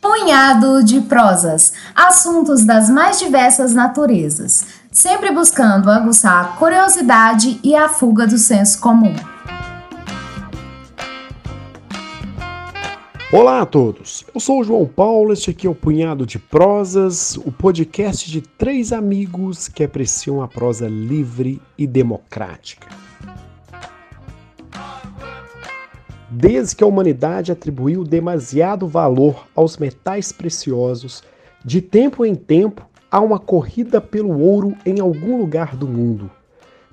Punhado de prosas, assuntos das mais diversas naturezas, sempre buscando aguçar a curiosidade e a fuga do senso comum. Olá a todos, eu sou o João Paulo, este aqui é o Punhado de Prosas, o podcast de três amigos que apreciam a prosa livre e democrática. Desde que a humanidade atribuiu demasiado valor aos metais preciosos, de tempo em tempo há uma corrida pelo ouro em algum lugar do mundo.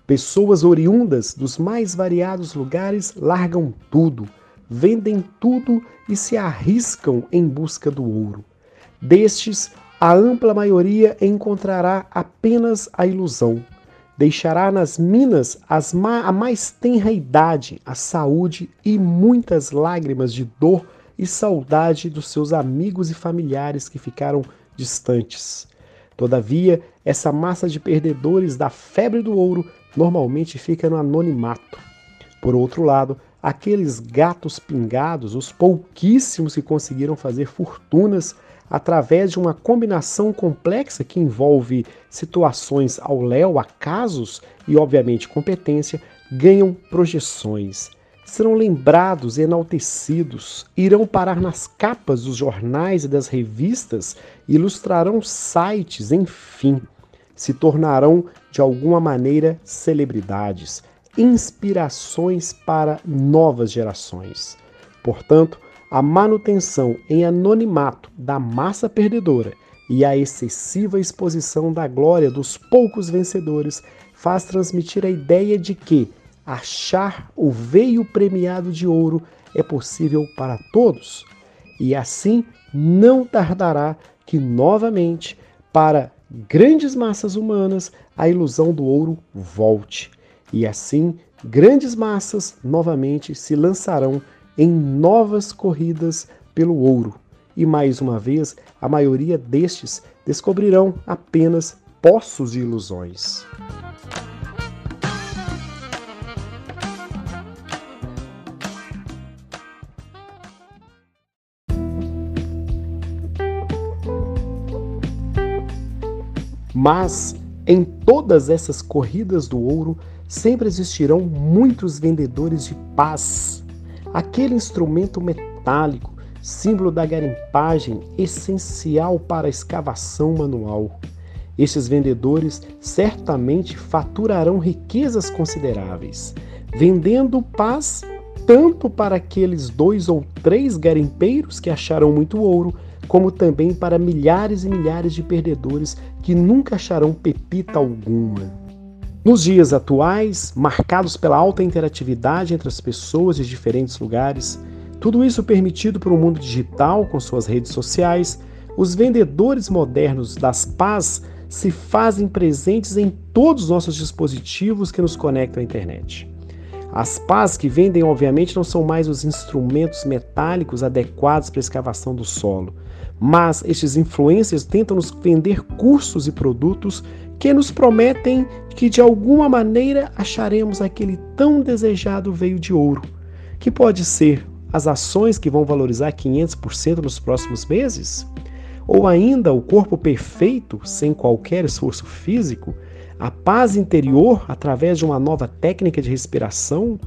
Pessoas oriundas dos mais variados lugares largam tudo vendem tudo e se arriscam em busca do ouro. Destes, a ampla maioria encontrará apenas a ilusão. Deixará nas minas ma a mais tenra idade, a saúde e muitas lágrimas de dor e saudade dos seus amigos e familiares que ficaram distantes. Todavia, essa massa de perdedores da febre do ouro normalmente fica no anonimato. Por outro lado, aqueles gatos pingados, os pouquíssimos que conseguiram fazer fortunas através de uma combinação complexa que envolve situações ao léu, acasos e, obviamente, competência, ganham projeções. Serão lembrados, enaltecidos, irão parar nas capas dos jornais e das revistas, ilustrarão sites, enfim, se tornarão de alguma maneira celebridades inspirações para novas gerações. Portanto, a manutenção em anonimato da massa perdedora e a excessiva exposição da glória dos poucos vencedores faz transmitir a ideia de que achar o veio premiado de ouro é possível para todos. E assim não tardará que novamente para grandes massas humanas a ilusão do ouro volte. E assim, grandes massas novamente se lançarão em novas corridas pelo ouro. E mais uma vez, a maioria destes descobrirão apenas poços de ilusões. Mas em todas essas corridas do ouro, sempre existirão muitos vendedores de paz, aquele instrumento metálico, símbolo da garimpagem essencial para a escavação manual. Estes vendedores certamente faturarão riquezas consideráveis, vendendo paz tanto para aqueles dois ou três garimpeiros que acharam muito ouro, como também para milhares e milhares de perdedores que nunca acharão pepita alguma. Nos dias atuais, marcados pela alta interatividade entre as pessoas de diferentes lugares, tudo isso permitido por um mundo digital com suas redes sociais, os vendedores modernos das paz se fazem presentes em todos os nossos dispositivos que nos conectam à internet. As pás que vendem, obviamente, não são mais os instrumentos metálicos adequados para a escavação do solo, mas estes influencers tentam nos vender cursos e produtos que nos prometem que de alguma maneira acharemos aquele tão desejado veio de ouro, que pode ser as ações que vão valorizar 500% nos próximos meses? Ou ainda o corpo perfeito, sem qualquer esforço físico, a paz interior através de uma nova técnica de respiração,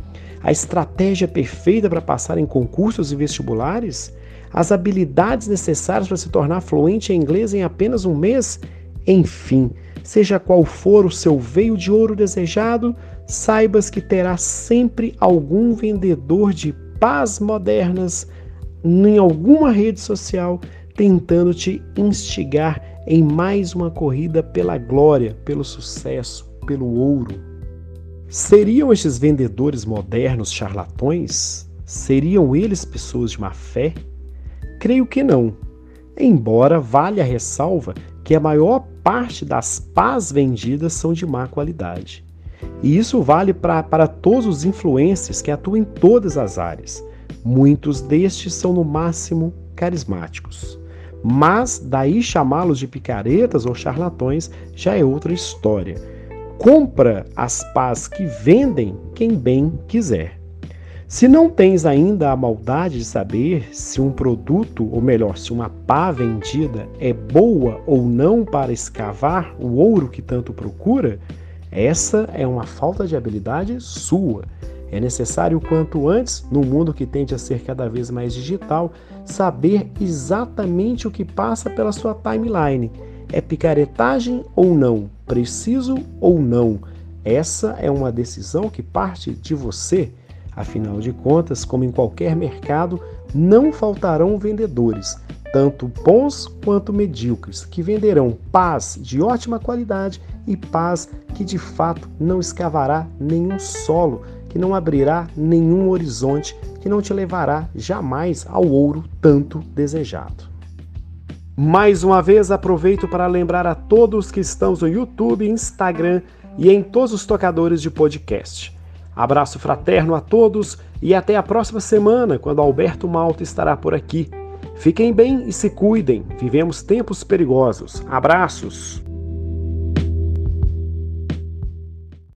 a estratégia perfeita para passar em concursos e vestibulares, as habilidades necessárias para se tornar fluente em inglês em apenas um mês, enfim, Seja qual for o seu veio de ouro desejado, saibas que terá sempre algum vendedor de paz modernas em alguma rede social tentando te instigar em mais uma corrida pela glória, pelo sucesso, pelo ouro. Seriam estes vendedores modernos charlatões? Seriam eles pessoas de má fé? Creio que não. Embora valha a ressalva que a maior parte das pás vendidas são de má qualidade. E isso vale pra, para todos os influencers que atuam em todas as áreas. Muitos destes são, no máximo, carismáticos. Mas daí chamá-los de picaretas ou charlatões já é outra história. Compra as pás que vendem quem bem quiser. Se não tens ainda a maldade de saber se um produto, ou melhor, se uma pá vendida é boa ou não para escavar o ouro que tanto procura, essa é uma falta de habilidade sua. É necessário quanto antes, no mundo que tende a ser cada vez mais digital, saber exatamente o que passa pela sua timeline. É picaretagem ou não? Preciso ou não? Essa é uma decisão que parte de você. Afinal de contas, como em qualquer mercado, não faltarão vendedores, tanto bons quanto medíocres, que venderão paz de ótima qualidade e paz que de fato não escavará nenhum solo, que não abrirá nenhum horizonte, que não te levará jamais ao ouro tanto desejado. Mais uma vez aproveito para lembrar a todos que estamos no YouTube, Instagram e em todos os tocadores de podcast. Abraço fraterno a todos e até a próxima semana, quando Alberto Malta estará por aqui. Fiquem bem e se cuidem, vivemos tempos perigosos. Abraços!